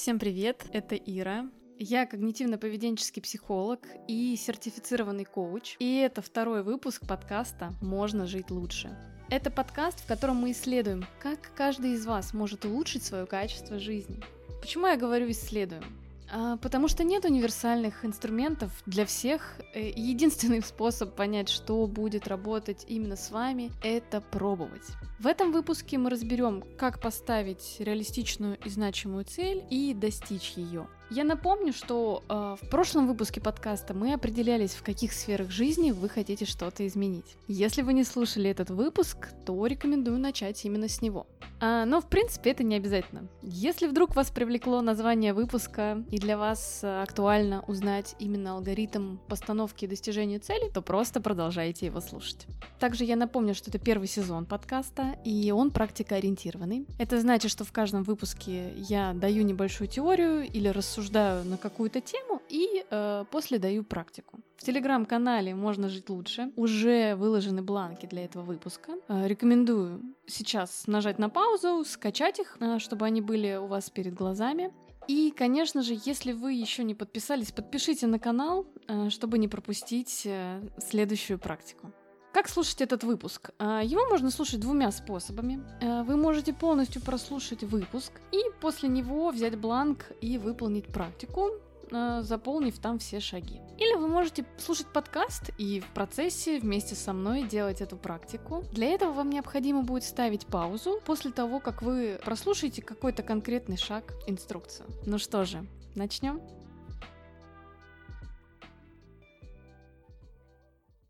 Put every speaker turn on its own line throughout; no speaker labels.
Всем привет, это Ира. Я когнитивно-поведенческий психолог и сертифицированный коуч, и это второй выпуск подкаста «Можно жить лучше». Это подкаст, в котором мы исследуем, как каждый из вас может улучшить свое качество жизни. Почему я говорю «исследуем»? А, потому что нет универсальных инструментов для всех. Э, единственный способ понять, что будет работать именно с вами, это пробовать. В этом выпуске мы разберем, как поставить реалистичную и значимую цель и достичь ее. Я напомню, что э, в прошлом выпуске подкаста мы определялись, в каких сферах жизни вы хотите что-то изменить. Если вы не слушали этот выпуск, то рекомендую начать именно с него. А, но в принципе это не обязательно. Если вдруг вас привлекло название выпуска и для вас э, актуально узнать именно алгоритм постановки и достижения цели, то просто продолжайте его слушать. Также я напомню, что это первый сезон подкаста, и он практикоориентированный. Это значит, что в каждом выпуске я даю небольшую теорию или рассуждаю на какую-то тему и э, после даю практику. В телеграм-канале «Можно жить лучше» уже выложены бланки для этого выпуска. Э, рекомендую сейчас нажать на паузу, скачать их, э, чтобы они были у вас перед глазами. И, конечно же, если вы еще не подписались, подпишите на канал, э, чтобы не пропустить следующую практику. Как слушать этот выпуск? Его можно слушать двумя способами. Вы можете полностью прослушать выпуск и после него взять бланк и выполнить практику, заполнив там все шаги. Или вы можете слушать подкаст и в процессе вместе со мной делать эту практику. Для этого вам необходимо будет ставить паузу после того, как вы прослушаете какой-то конкретный шаг, инструкцию. Ну что же, начнем?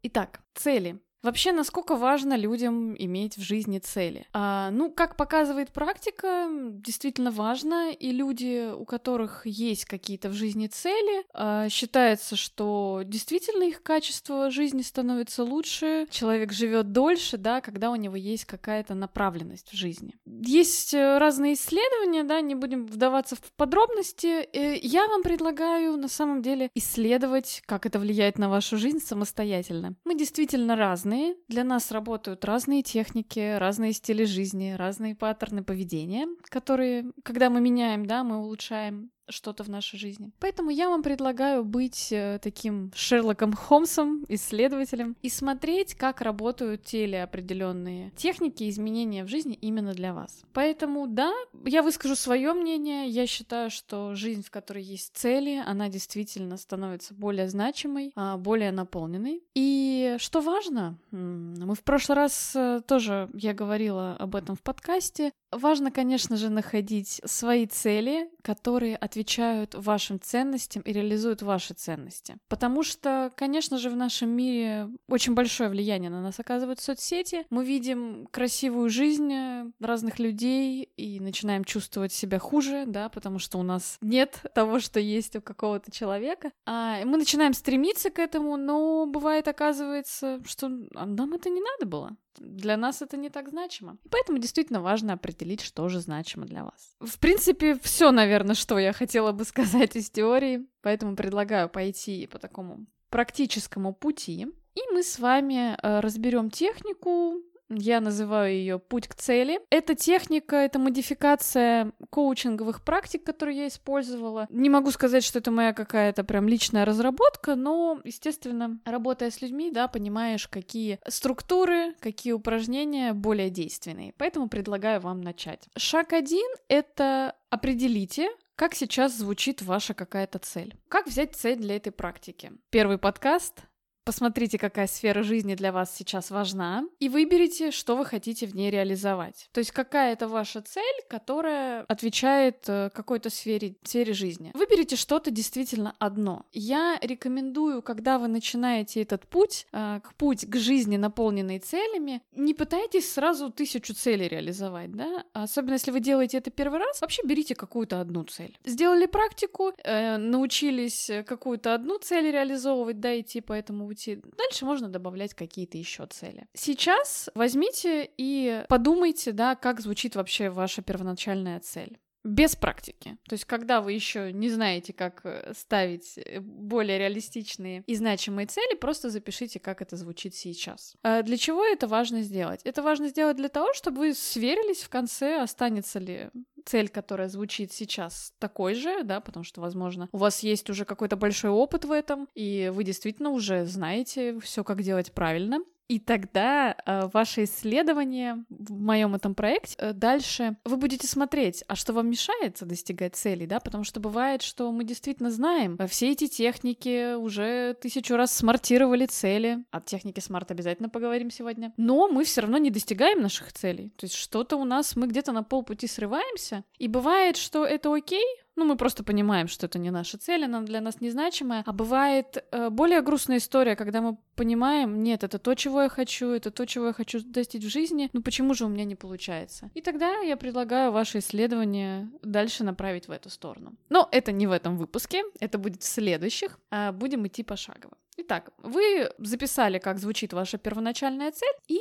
Итак, цели. Вообще, насколько важно людям иметь в жизни цели? А, ну, как показывает практика, действительно важно, и люди, у которых есть какие-то в жизни цели, а, считается, что действительно их качество жизни становится лучше, человек живет дольше, да, когда у него есть какая-то направленность в жизни. Есть э, разные исследования, да, не будем вдаваться в подробности. Э, я вам предлагаю на самом деле исследовать, как это влияет на вашу жизнь самостоятельно. Мы действительно разные разные. Для нас работают разные техники, разные стили жизни, разные паттерны поведения, которые, когда мы меняем, да, мы улучшаем что-то в нашей жизни. Поэтому я вам предлагаю быть э, таким Шерлоком Холмсом, исследователем, и смотреть, как работают те или определенные техники изменения в жизни именно для вас. Поэтому, да, я выскажу свое мнение. Я считаю, что жизнь, в которой есть цели, она действительно становится более значимой, а, более наполненной. И что важно, мы в прошлый раз э, тоже, я говорила об этом в подкасте, важно, конечно же, находить свои цели, которые отвечают отвечают вашим ценностям и реализуют ваши ценности. Потому что, конечно же, в нашем мире очень большое влияние на нас оказывают соцсети. Мы видим красивую жизнь разных людей и начинаем чувствовать себя хуже, да, потому что у нас нет того, что есть у какого-то человека. А мы начинаем стремиться к этому, но бывает оказывается, что нам это не надо было. Для нас это не так значимо. Поэтому действительно важно определить, что же значимо для вас. В принципе, все, наверное, что я хотела бы сказать из теории. Поэтому предлагаю пойти по такому практическому пути. И мы с вами э, разберем технику, я называю ее путь к цели. Эта техника, это модификация коучинговых практик, которые я использовала. Не могу сказать, что это моя какая-то прям личная разработка, но, естественно, работая с людьми, да, понимаешь, какие структуры, какие упражнения более действенные. Поэтому предлагаю вам начать. Шаг один — это определите, как сейчас звучит ваша какая-то цель. Как взять цель для этой практики? Первый подкаст Посмотрите, какая сфера жизни для вас сейчас важна, и выберите, что вы хотите в ней реализовать. То есть какая это ваша цель, которая отвечает э, какой-то сфере, сфере жизни. Выберите что-то действительно одно. Я рекомендую, когда вы начинаете этот путь, э, к путь к жизни, наполненной целями, не пытайтесь сразу тысячу целей реализовать, да? Особенно если вы делаете это первый раз, вообще берите какую-то одну цель. Сделали практику, э, научились какую-то одну цель реализовывать, да, идти по этому пути. Дальше можно добавлять какие-то еще цели. Сейчас возьмите и подумайте, да, как звучит вообще ваша первоначальная цель без практики. То есть, когда вы еще не знаете, как э, ставить э, более реалистичные и значимые цели, просто запишите, как это звучит сейчас. А для чего это важно сделать? Это важно сделать для того, чтобы вы сверились в конце, останется ли цель, которая звучит сейчас, такой же, да, потому что, возможно, у вас есть уже какой-то большой опыт в этом, и вы действительно уже знаете все, как делать правильно. И тогда э, ваше исследование в моем этом проекте э, дальше вы будете смотреть, а что вам мешает достигать целей, да, потому что бывает, что мы действительно знаем, э, все эти техники уже тысячу раз смартировали цели, от техники смарт обязательно поговорим сегодня, но мы все равно не достигаем наших целей, то есть что-то у нас, мы где-то на полпути срываемся, и бывает, что это окей, ну, мы просто понимаем, что это не наша цель, она для нас незначимая. А бывает э, более грустная история, когда мы понимаем, нет, это то, чего я хочу, это то, чего я хочу достичь в жизни, ну почему же у меня не получается? И тогда я предлагаю ваше исследование дальше направить в эту сторону. Но это не в этом выпуске, это будет в следующих. А будем идти пошагово. Итак, вы записали, как звучит ваша первоначальная цель, и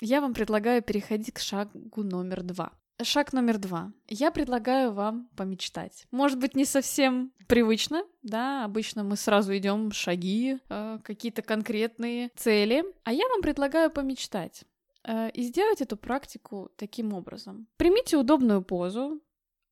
я вам предлагаю переходить к шагу номер два. Шаг номер два. Я предлагаю вам помечтать. Может быть, не совсем привычно, да, обычно мы сразу идем шаги, э, какие-то конкретные цели, а я вам предлагаю помечтать э, и сделать эту практику таким образом. Примите удобную позу,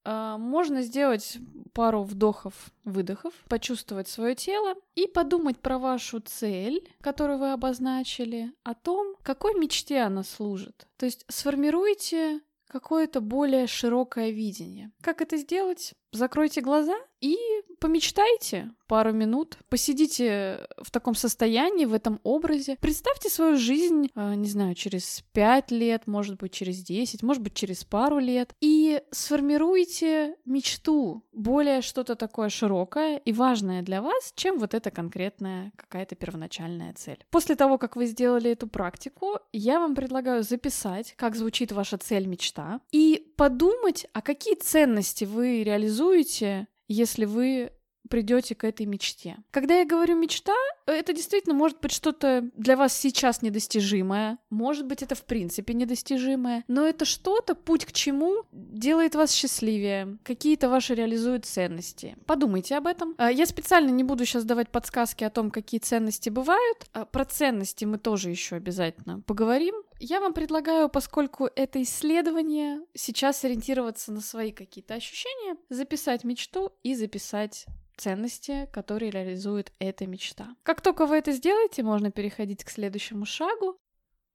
э, можно сделать пару вдохов, выдохов, почувствовать свое тело и подумать про вашу цель, которую вы обозначили, о том, какой мечте она служит. То есть сформируйте какое-то более широкое видение. Как это сделать? Закройте глаза и помечтайте пару минут, посидите в таком состоянии, в этом образе. Представьте свою жизнь, э, не знаю, через пять лет, может быть, через десять, может быть, через пару лет, и сформируйте мечту, более что-то такое широкое и важное для вас, чем вот эта конкретная какая-то первоначальная цель. После того, как вы сделали эту практику, я вам предлагаю записать, как звучит ваша цель-мечта, и подумать, а какие ценности вы реализуете, если вы придете к этой мечте. Когда я говорю мечта, это действительно может быть что-то для вас сейчас недостижимое, может быть это в принципе недостижимое, но это что-то, путь к чему делает вас счастливее, какие-то ваши реализуют ценности. Подумайте об этом. А, я специально не буду сейчас давать подсказки о том, какие ценности бывают. А, про ценности мы тоже еще обязательно поговорим. Я вам предлагаю, поскольку это исследование, сейчас ориентироваться на свои какие-то ощущения, записать мечту и записать ценности, которые реализует эта мечта. Как только вы это сделаете, можно переходить к следующему шагу.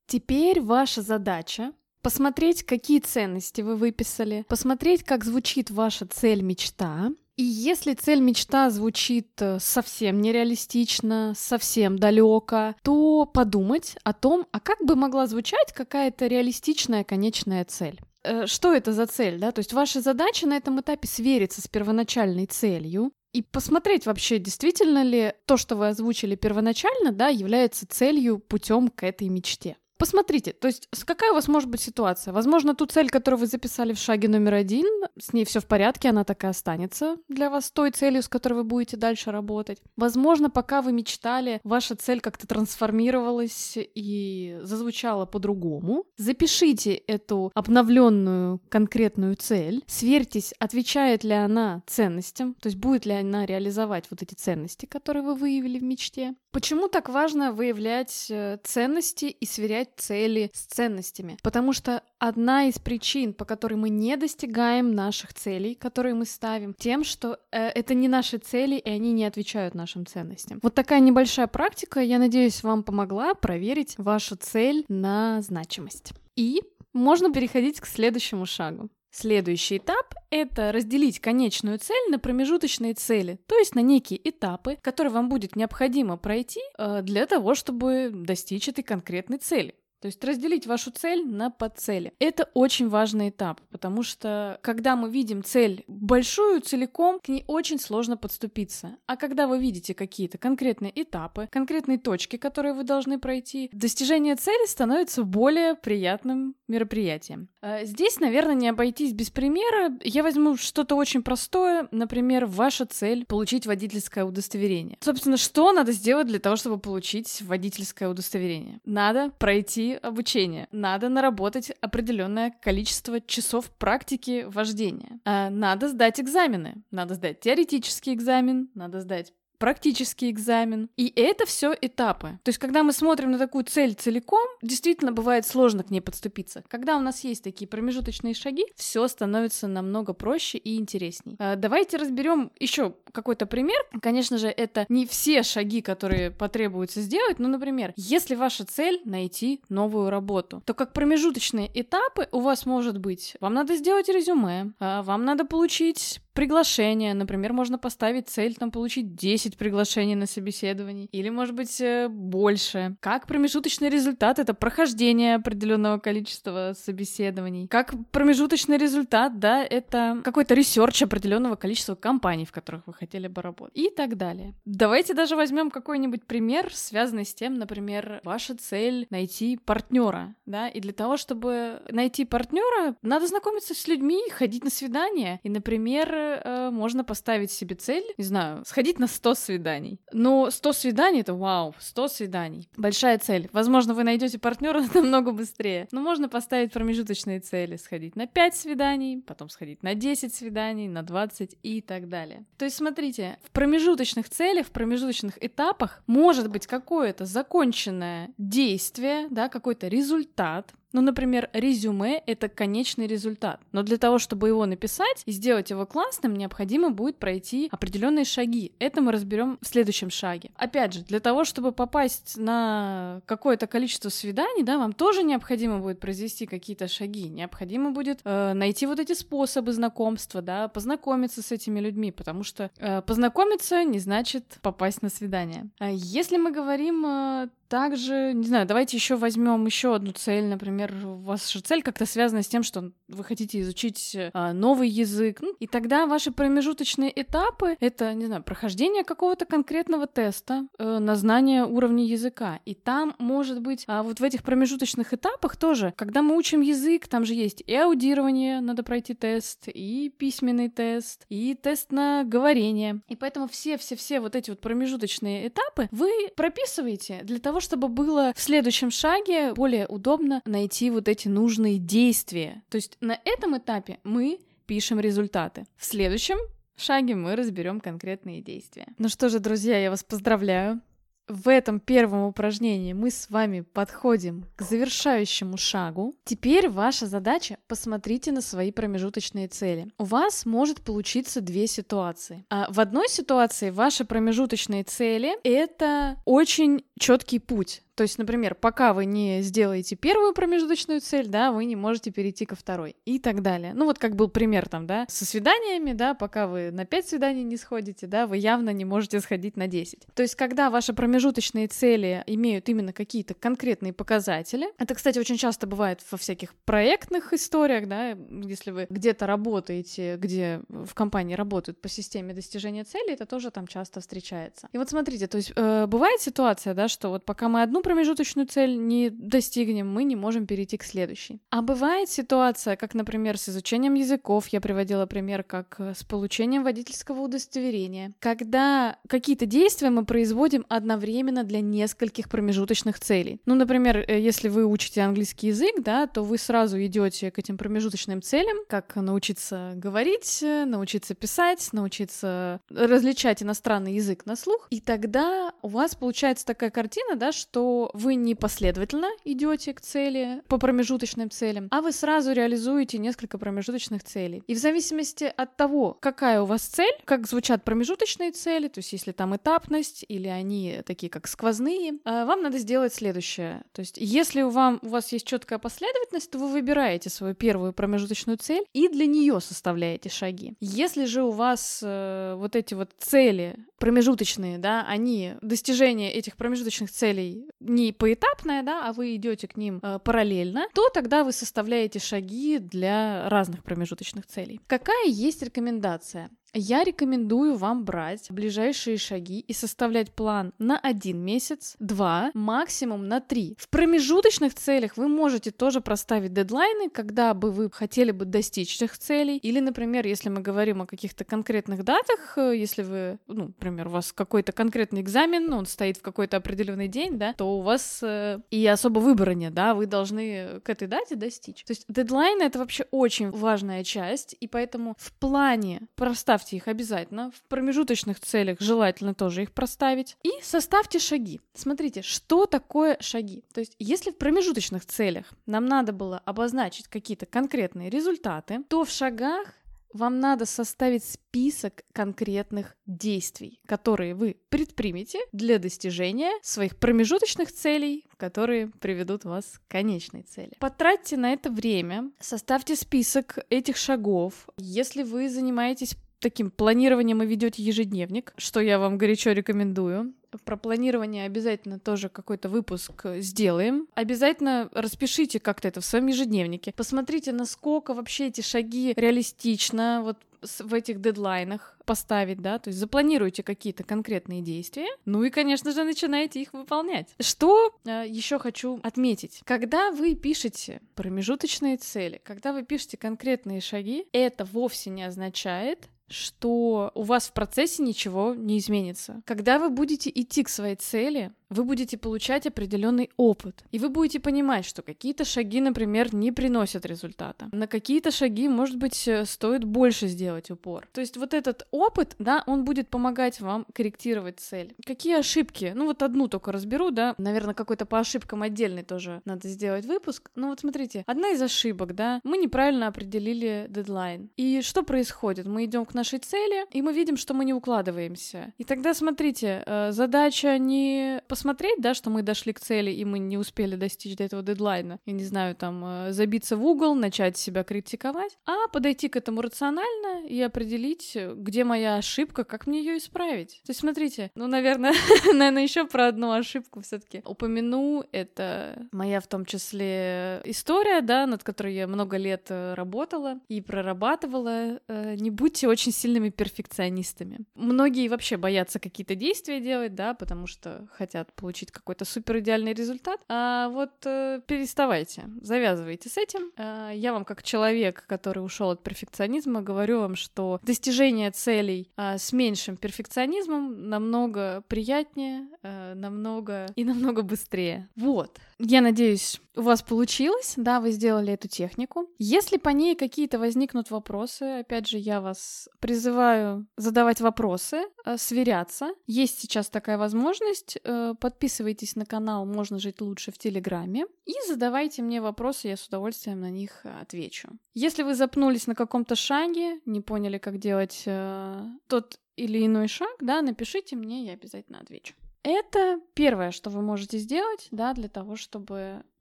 Теперь ваша задача посмотреть, какие ценности вы выписали, посмотреть, как звучит ваша цель-мечта, и если цель мечта звучит э, совсем нереалистично, совсем далеко, то подумать о том, а как бы могла звучать какая-то реалистичная конечная цель. Э, что это за цель, да? То есть ваша задача на этом этапе свериться с первоначальной целью, и посмотреть вообще, действительно ли то, что вы озвучили первоначально, да, является целью путем к этой мечте. Посмотрите, то есть какая у вас может быть ситуация? Возможно, ту цель, которую вы записали в шаге номер один, с ней все в порядке, она так и останется для вас той целью, с которой вы будете дальше работать. Возможно, пока вы мечтали, ваша цель как-то трансформировалась и зазвучала по-другому. Запишите эту обновленную конкретную цель, сверьтесь, отвечает ли она ценностям, то есть будет ли она реализовать вот эти ценности, которые вы выявили в мечте. Почему так важно выявлять э, ценности и сверять цели с ценностями? Потому что одна из причин, по которой мы не достигаем наших целей, которые мы ставим, тем, что э, это не наши цели, и они не отвечают нашим ценностям. Вот такая небольшая практика, я надеюсь, вам помогла проверить вашу цель на значимость. И можно переходить к следующему шагу. Следующий этап — это разделить конечную цель на промежуточные цели, то есть на некие этапы, которые вам будет необходимо пройти э, для того, чтобы достичь этой конкретной цели. То есть разделить вашу цель на подцели. Это очень важный этап, потому что когда мы видим цель большую целиком, к ней очень сложно подступиться. А когда вы видите какие-то конкретные этапы, конкретные точки, которые вы должны пройти, достижение цели становится более приятным мероприятием. А здесь, наверное, не обойтись без примера. Я возьму что-то очень простое, например, ваша цель — получить водительское удостоверение. Собственно, что надо сделать для того, чтобы получить водительское удостоверение? Надо пройти обучение. Надо наработать определенное количество часов практики вождения. А надо сдать экзамены. Надо сдать теоретический экзамен, надо сдать практический экзамен. И это все этапы. То есть, когда мы смотрим на такую цель целиком, действительно бывает сложно к ней подступиться. Когда у нас есть такие промежуточные шаги, все становится намного проще и интересней. А, давайте разберем еще какой-то пример. Конечно же, это не все шаги, которые потребуется сделать. Ну, например, если ваша цель найти новую работу, то как промежуточные этапы у вас может быть, вам надо сделать резюме, а, вам надо получить приглашение, например, можно поставить цель там получить 10 приглашений на собеседование, или, может быть, э, больше. Как промежуточный результат — это прохождение определенного количества собеседований. Как промежуточный результат, да, это какой-то research определенного количества компаний, в которых вы хотели бы работать. И так далее. Давайте даже возьмем какой-нибудь пример, связанный с тем, например, ваша цель — найти партнера, да, и для того, чтобы найти партнера, надо знакомиться с людьми, ходить на свидания, и, например, э, можно поставить себе цель, не знаю, сходить на 100 свиданий. Но 100 свиданий — это вау, 100 свиданий. Большая цель. Возможно, вы найдете партнера намного быстрее. Но можно поставить промежуточные цели. Сходить на 5 свиданий, потом сходить на 10 свиданий, на 20 и так далее. То есть, смотрите, в промежуточных целях, в промежуточных этапах может быть какое-то законченное действие, да, какой-то результат, ну, например, резюме — это конечный результат. Но для того, чтобы его написать и сделать его классным, необходимо будет пройти определенные шаги. Это мы разберем в следующем шаге. Опять же, для того, чтобы попасть на какое-то количество свиданий, да, вам тоже необходимо будет произвести какие-то шаги. Необходимо будет э, найти вот эти способы знакомства, да, познакомиться с этими людьми, потому что э, познакомиться не значит попасть на свидание. А если мы говорим э, также, не знаю, давайте еще возьмем еще одну цель, например, у вас же цель как-то связана с тем, что вы хотите изучить а, новый язык, ну, и тогда ваши промежуточные этапы — это, не знаю, прохождение какого-то конкретного теста э, на знание уровня языка, и там, может быть, а вот в этих промежуточных этапах тоже, когда мы учим язык, там же есть и аудирование, надо пройти тест, и письменный тест, и тест на говорение, и поэтому все-все-все вот эти вот промежуточные этапы вы прописываете для того, того, чтобы было в следующем шаге более удобно найти вот эти нужные действия. То есть на этом этапе мы пишем результаты. В следующем шаге мы разберем конкретные действия. Ну что же, друзья, я вас поздравляю в этом первом упражнении мы с вами подходим к завершающему шагу. Теперь ваша задача — посмотрите на свои промежуточные цели. У вас может получиться две ситуации. А в одной ситуации ваши промежуточные цели — это очень четкий путь. То есть, например, пока вы не сделаете первую промежуточную цель, да, вы не можете перейти ко второй и так далее. Ну вот как был пример там, да, со свиданиями, да, пока вы на 5 свиданий не сходите, да, вы явно не можете сходить на 10. То есть, когда ваши промежуточные цели имеют именно какие-то конкретные показатели, это, кстати, очень часто бывает во всяких проектных историях, да, если вы где-то работаете, где в компании работают по системе достижения цели, это тоже там часто встречается. И вот смотрите, то есть э, бывает ситуация, да, что вот пока мы одну промежуточную цель не достигнем, мы не можем перейти к следующей. А бывает ситуация, как, например, с изучением языков, я приводила пример, как э, с получением водительского удостоверения, когда какие-то действия мы производим одновременно для нескольких промежуточных целей. Ну, например, э, если вы учите английский язык, да, то вы сразу идете к этим промежуточным целям, как научиться говорить, э, научиться писать, научиться различать иностранный язык на слух, и тогда у вас получается такая картина, да, что вы не последовательно идете к цели по промежуточным целям, а вы сразу реализуете несколько промежуточных целей. И в зависимости от того, какая у вас цель, как звучат промежуточные цели, то есть если там этапность или они такие как сквозные, а, вам надо сделать следующее. То есть если у, вам, у вас есть четкая последовательность, то вы выбираете свою первую промежуточную цель и для нее составляете шаги. Если же у вас э, вот эти вот цели промежуточные, да, они достижение этих промежуточных целей не поэтапное, да, а вы идете к ним э, параллельно, то тогда вы составляете шаги для разных промежуточных целей. Какая есть рекомендация? Я рекомендую вам брать ближайшие шаги и составлять план на один месяц, два, максимум на три. В промежуточных целях вы можете тоже проставить дедлайны, когда бы вы хотели бы достичь этих целей. Или, например, если мы говорим о каких-то конкретных датах, э, если вы, ну, например, у вас какой-то конкретный экзамен, он стоит в какой-то определенный день, да, то у вас э, и особо выбора нет, да, вы должны к этой дате достичь. То есть дедлайны — это вообще очень важная часть, и поэтому в плане проставьте проставьте их обязательно. В промежуточных целях желательно тоже их проставить. И составьте шаги. Смотрите, что такое шаги. То есть, если в промежуточных целях нам надо было обозначить какие-то конкретные результаты, то в шагах вам надо составить список конкретных действий, которые вы предпримете для достижения своих промежуточных целей, которые приведут вас к конечной цели. Потратьте на это время, составьте список этих шагов. Если вы занимаетесь таким планированием и ведете ежедневник, что я вам горячо рекомендую. Про планирование обязательно тоже какой-то выпуск сделаем. Обязательно распишите как-то это в своем ежедневнике. Посмотрите, насколько вообще эти шаги реалистично вот в этих дедлайнах поставить, да, то есть запланируйте какие-то конкретные действия, ну и, конечно же, начинаете их выполнять. Что э, еще хочу отметить? Когда вы пишете промежуточные цели, когда вы пишете конкретные шаги, это вовсе не означает, что у вас в процессе ничего не изменится. Когда вы будете идти к своей цели, вы будете получать определенный опыт. И вы будете понимать, что какие-то шаги, например, не приносят результата. На какие-то шаги, может быть, э, стоит больше сделать упор. То есть вот этот опыт, да, он будет помогать вам корректировать цель. Какие ошибки? Ну вот одну только разберу, да. Наверное, какой-то по ошибкам отдельный тоже надо сделать выпуск. Ну вот смотрите, одна из ошибок, да, мы неправильно определили дедлайн. И что происходит? Мы идем к нашей цели, и мы видим, что мы не укладываемся. И тогда смотрите, э, задача не посмотреть, да, что мы дошли к цели, и мы не успели достичь до этого дедлайна, я не знаю, там, э, забиться в угол, начать себя критиковать, а подойти к этому рационально и определить, где моя ошибка, как мне ее исправить. То есть, смотрите, ну, наверное, наверное, еще про одну ошибку все-таки упомяну. Это моя в том числе история, да, над которой я много лет э, работала и прорабатывала. Э, не будьте очень сильными перфекционистами. Многие вообще боятся какие-то действия делать, да, потому что хотят хотят получить какой-то супер идеальный результат, а вот э, переставайте, завязывайте с этим. Э, я вам как человек, который ушел от перфекционизма, говорю вам, что достижение целей э, с меньшим перфекционизмом намного приятнее, э, намного и намного быстрее. Вот. Я надеюсь, у вас получилось, да, вы сделали эту технику. Если по ней какие-то возникнут вопросы, опять же, я вас призываю задавать вопросы, э, сверяться. Есть сейчас такая возможность. Э, подписывайтесь на канал «Можно жить лучше» в Телеграме и задавайте мне вопросы, я с удовольствием на них отвечу. Если вы запнулись на каком-то шаге, не поняли, как делать э, тот или иной шаг, да, напишите мне, я обязательно отвечу. Это первое, что вы можете сделать, да, для того, чтобы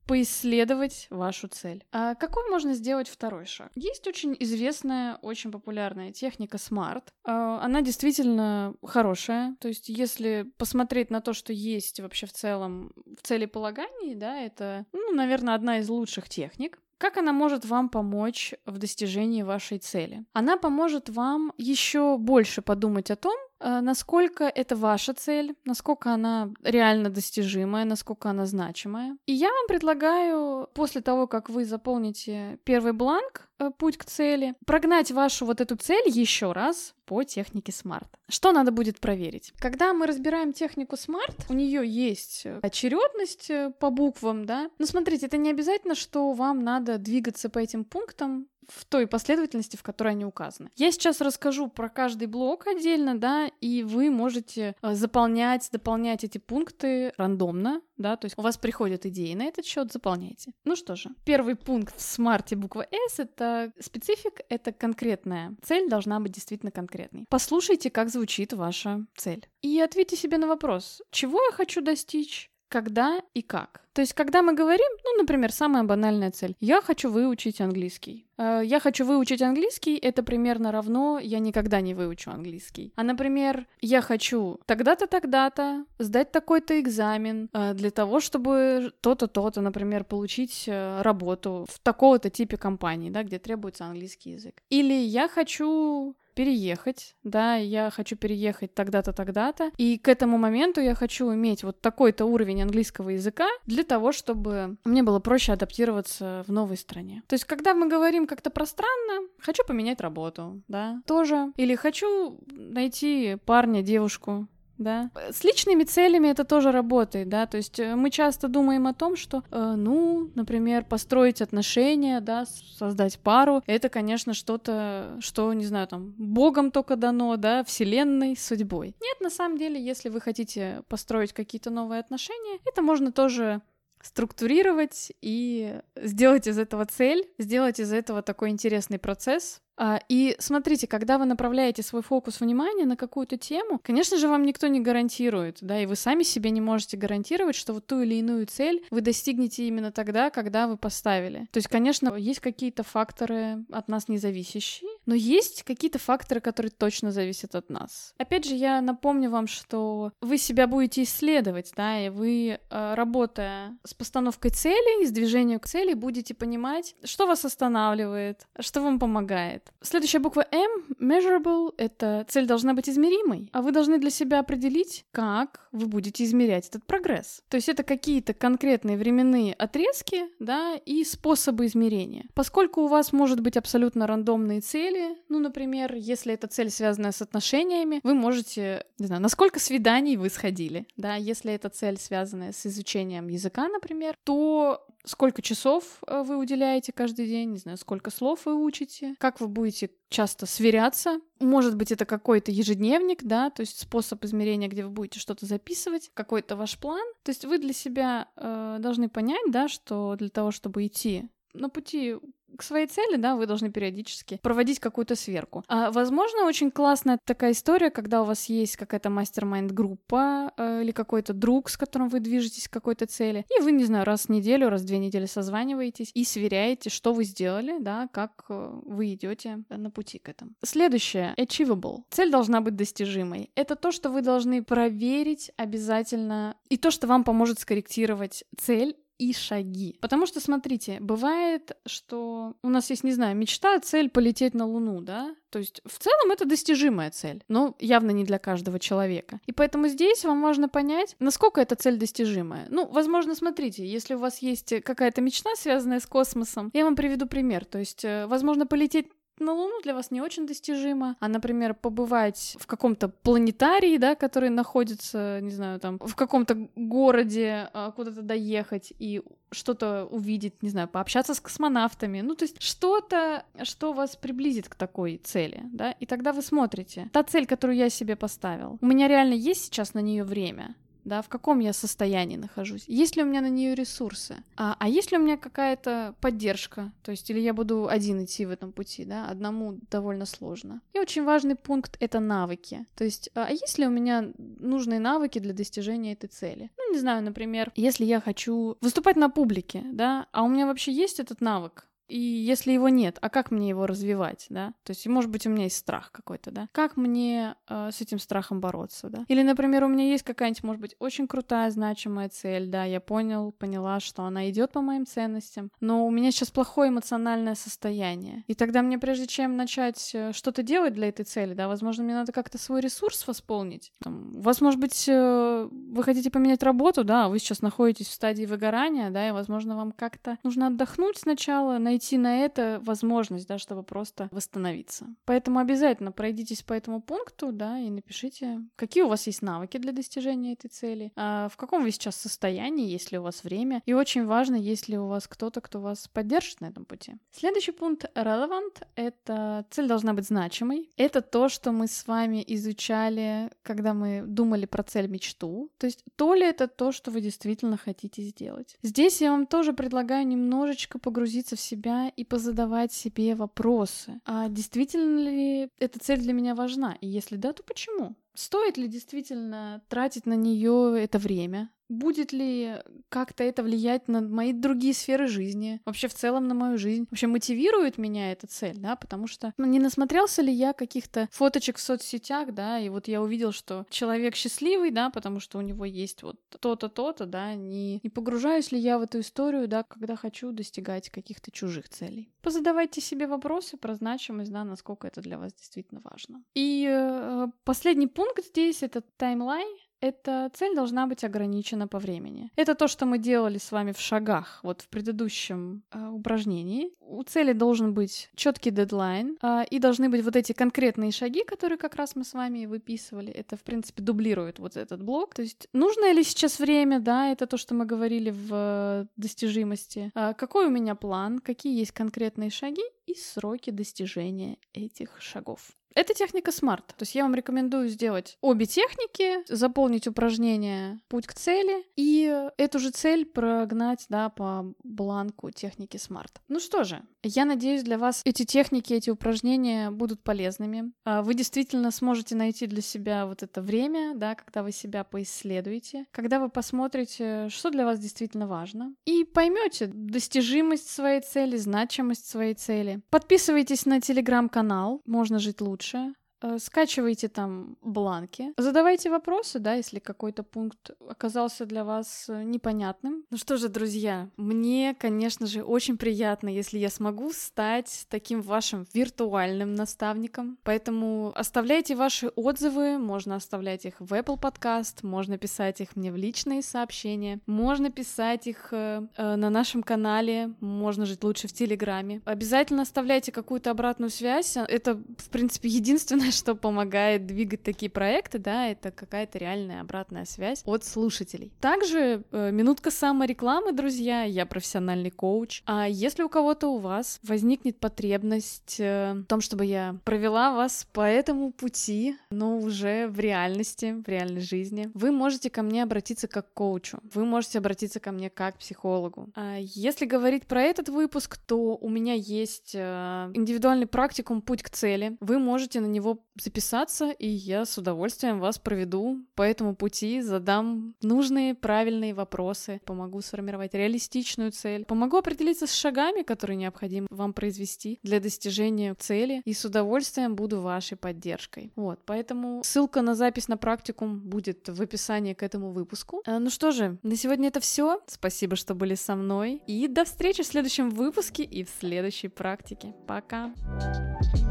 поисследовать вашу цель. А какой можно сделать второй шаг? Есть очень известная, очень популярная техника SMART. А, она действительно хорошая. То есть, если посмотреть на то, что есть вообще в целом в целеполагании, да, это, ну, наверное, одна из лучших техник. Как она может вам помочь в достижении вашей цели? Она поможет вам еще больше подумать о том, Э, насколько это ваша цель, насколько она реально достижимая, насколько она значимая. И я вам предлагаю, после того, как вы заполните первый бланк, путь к цели, прогнать вашу вот эту цель еще раз по технике SMART. Что надо будет проверить? Когда мы разбираем технику SMART, у нее есть очередность э, по буквам, да. Но смотрите, это не обязательно, что вам надо двигаться по этим пунктам в той последовательности, в которой они указаны. Я сейчас расскажу про каждый блок отдельно, да, и вы можете э, заполнять, дополнять эти пункты рандомно, да, то есть у вас приходят идеи на этот счет, заполняйте. Ну что же, первый пункт в смарте буква S — это специфик, это конкретная. Цель должна быть действительно конкретной. Послушайте, как звучит ваша цель. И ответьте себе на вопрос, чего я хочу достичь, когда и как. То есть, когда мы говорим, ну, например, самая банальная цель. Я хочу выучить английский. Э, я хочу выучить английский, это примерно равно я никогда не выучу английский. А, например, я хочу тогда-то, тогда-то сдать такой-то экзамен э, для того, чтобы то-то, то-то, например, получить э, работу в такого-то типе компании, да, где требуется английский язык. Или я хочу переехать, да, я хочу переехать тогда-то, тогда-то, и к этому моменту я хочу иметь вот такой-то уровень английского языка для того, чтобы мне было проще адаптироваться в новой стране. То есть, когда мы говорим как-то пространно, хочу поменять работу, да, тоже, или хочу найти парня, девушку, да. С личными целями это тоже работает, да, то есть э, мы часто думаем о том, что, э, ну, например, построить отношения, да, создать пару, это, конечно, что-то, что, не знаю, там, Богом только дано, да, вселенной, судьбой. Нет, на самом деле, если вы хотите построить какие-то новые отношения, это можно тоже структурировать и сделать из этого цель, сделать из этого такой интересный процесс, а, и смотрите, когда вы направляете свой фокус внимания на какую-то тему, конечно же, вам никто не гарантирует, да, и вы сами себе не можете гарантировать, что вот ту или иную цель вы достигнете именно тогда, когда вы поставили. То есть, конечно, есть какие-то факторы от нас независящие, но есть какие-то факторы, которые точно зависят от нас. Опять же, я напомню вам, что вы себя будете исследовать, да, и вы, а, работая с постановкой цели, с движением к цели, будете понимать, что вас останавливает, что вам помогает. Следующая буква M, measurable, это цель должна быть измеримой, а вы должны для себя определить, как вы будете измерять этот прогресс. То есть это какие-то конкретные временные отрезки, да, и способы измерения. Поскольку у вас может быть абсолютно рандомные цели, ну, например, если эта цель связана с отношениями, вы можете, не знаю, насколько свиданий вы сходили, да, если эта цель связана с изучением языка, например, то сколько часов э, вы уделяете каждый день, не знаю, сколько слов вы учите, как вы будете часто сверяться. Может быть, это какой-то ежедневник, да, то есть способ измерения, где вы будете что-то записывать, какой-то ваш план. То есть вы для себя э, должны понять, да, что для того, чтобы идти на пути к своей цели, да, вы должны периодически проводить какую-то сверку. А, возможно, очень классная такая история, когда у вас есть какая-то мастер-майнд-группа э, или какой-то друг, с которым вы движетесь к какой-то цели, и вы, не знаю, раз в неделю, раз в две недели созваниваетесь и сверяете, что вы сделали, да, как э, вы идете на пути к этому. Следующее — achievable. Цель должна быть достижимой. Это то, что вы должны проверить обязательно, и то, что вам поможет скорректировать цель и шаги. Потому что, смотрите, бывает, что у нас есть, не знаю, мечта, цель полететь на Луну, да? То есть в целом это достижимая цель, но явно не для каждого человека. И поэтому здесь вам важно понять, насколько эта цель достижимая. Ну, возможно, смотрите, если у вас есть какая-то мечта, связанная с космосом, я вам приведу пример. То есть, э, возможно, полететь на Луну для вас не очень достижимо, а, например, побывать в каком-то планетарии, да, который находится, не знаю, там, в каком-то городе, а, куда-то доехать и что-то увидеть, не знаю, пообщаться с космонавтами, ну, то есть что-то, что вас приблизит к такой цели, да, и тогда вы смотрите, та цель, которую я себе поставил, у меня реально есть сейчас на нее время, да, в каком я состоянии нахожусь, есть ли у меня на нее ресурсы, а, а есть ли у меня какая-то поддержка, то есть или я буду один идти в этом пути, да, одному довольно сложно. И очень важный пункт — это навыки, то есть а, а есть ли у меня нужные навыки для достижения этой цели? Ну, не знаю, например, если я хочу выступать на публике, да, а у меня вообще есть этот навык, и если его нет, а как мне его развивать, да? То есть, может быть, у меня есть страх какой-то, да? Как мне э, с этим страхом бороться, да? Или, например, у меня есть какая-нибудь, может быть, очень крутая, значимая цель, да? Я понял, поняла, что она идет по моим ценностям, но у меня сейчас плохое эмоциональное состояние. И тогда мне, прежде чем начать э, что-то делать для этой цели, да, возможно, мне надо как-то свой ресурс восполнить. Там, у вас, может быть, э, вы хотите поменять работу, да, вы сейчас находитесь в стадии выгорания, да, и, возможно, вам как-то нужно отдохнуть сначала, найти найти на это возможность, да, чтобы просто восстановиться. Поэтому обязательно пройдитесь по этому пункту, да, и напишите, какие у вас есть навыки для достижения этой цели, а в каком вы сейчас состоянии, есть ли у вас время, и очень важно, есть ли у вас кто-то, кто вас поддержит на этом пути. Следующий пункт relevant — это цель должна быть значимой. Это то, что мы с вами изучали, когда мы думали про цель мечту. То есть то ли это то, что вы действительно хотите сделать. Здесь я вам тоже предлагаю немножечко погрузиться в себя себя и позадавать себе вопросы. А действительно ли эта цель для меня важна? И если да, то почему? Стоит ли действительно тратить на нее это время? Будет ли как-то это влиять на мои другие сферы жизни? Вообще в целом на мою жизнь? Вообще мотивирует меня эта цель, да? Потому что не насмотрелся ли я каких-то фоточек в соцсетях, да, и вот я увидел, что человек счастливый, да, потому что у него есть вот то-то, то-то, да, не, не погружаюсь ли я в эту историю, да, когда хочу достигать каких-то чужих целей. Позадавайте себе вопросы про значимость, да, насколько это для вас действительно важно. И э, последний пункт здесь — это таймлайн, эта цель должна быть ограничена по времени. Это то, что мы делали с вами в шагах, вот в предыдущем э, упражнении. У цели должен быть четкий дедлайн, э, и должны быть вот эти конкретные шаги, которые как раз мы с вами выписывали. Это, в принципе, дублирует вот этот блок. То есть, нужно ли сейчас время, да, это то, что мы говорили в э, достижимости. Э, какой у меня план, какие есть конкретные шаги и сроки достижения этих шагов. Это техника SMART. То есть я вам рекомендую сделать обе техники, заполнить упражнение «Путь к цели» и эту же цель прогнать да, по бланку техники SMART. Ну что же, я надеюсь, для вас эти техники, эти упражнения будут полезными. А вы действительно сможете найти для себя вот это время, да, когда вы себя поисследуете, когда вы посмотрите, что для вас действительно важно, и поймете достижимость своей цели, значимость своей цели. Подписывайтесь на телеграм-канал «Можно жить лучше», лучше. Э, скачивайте там бланки, задавайте вопросы, да, если какой-то пункт оказался для вас э, непонятным. Ну что же, друзья, мне, конечно же, очень приятно, если я смогу стать таким вашим виртуальным наставником. Поэтому оставляйте ваши отзывы, можно оставлять их в Apple Podcast, можно писать их мне в личные сообщения, можно писать их э, э, на нашем канале, можно жить лучше в Телеграме. Обязательно оставляйте какую-то обратную связь. Это, в принципе, единственное, что помогает двигать такие проекты, да, это какая-то реальная обратная связь от слушателей. Также э, минутка саморекламы, друзья, я профессиональный коуч. А если у кого-то у вас возникнет потребность э, в том, чтобы я провела вас по этому пути, но уже в реальности, в реальной жизни, вы можете ко мне обратиться как к коучу, вы можете обратиться ко мне как к психологу. А если говорить про этот выпуск, то у меня есть э, индивидуальный практикум «Путь к цели». Вы можете на него записаться, и я с удовольствием вас проведу по этому пути, задам нужные, правильные вопросы, помогу сформировать реалистичную цель, помогу определиться с шагами, которые необходимо вам произвести для достижения цели, и с удовольствием буду вашей поддержкой. Вот, поэтому ссылка на запись на практикум будет в описании к этому выпуску. А, ну что же, на сегодня это все. Спасибо, что были со мной, и до встречи в следующем выпуске и в следующей практике. Пока!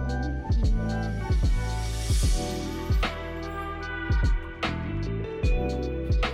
thank you Thank you.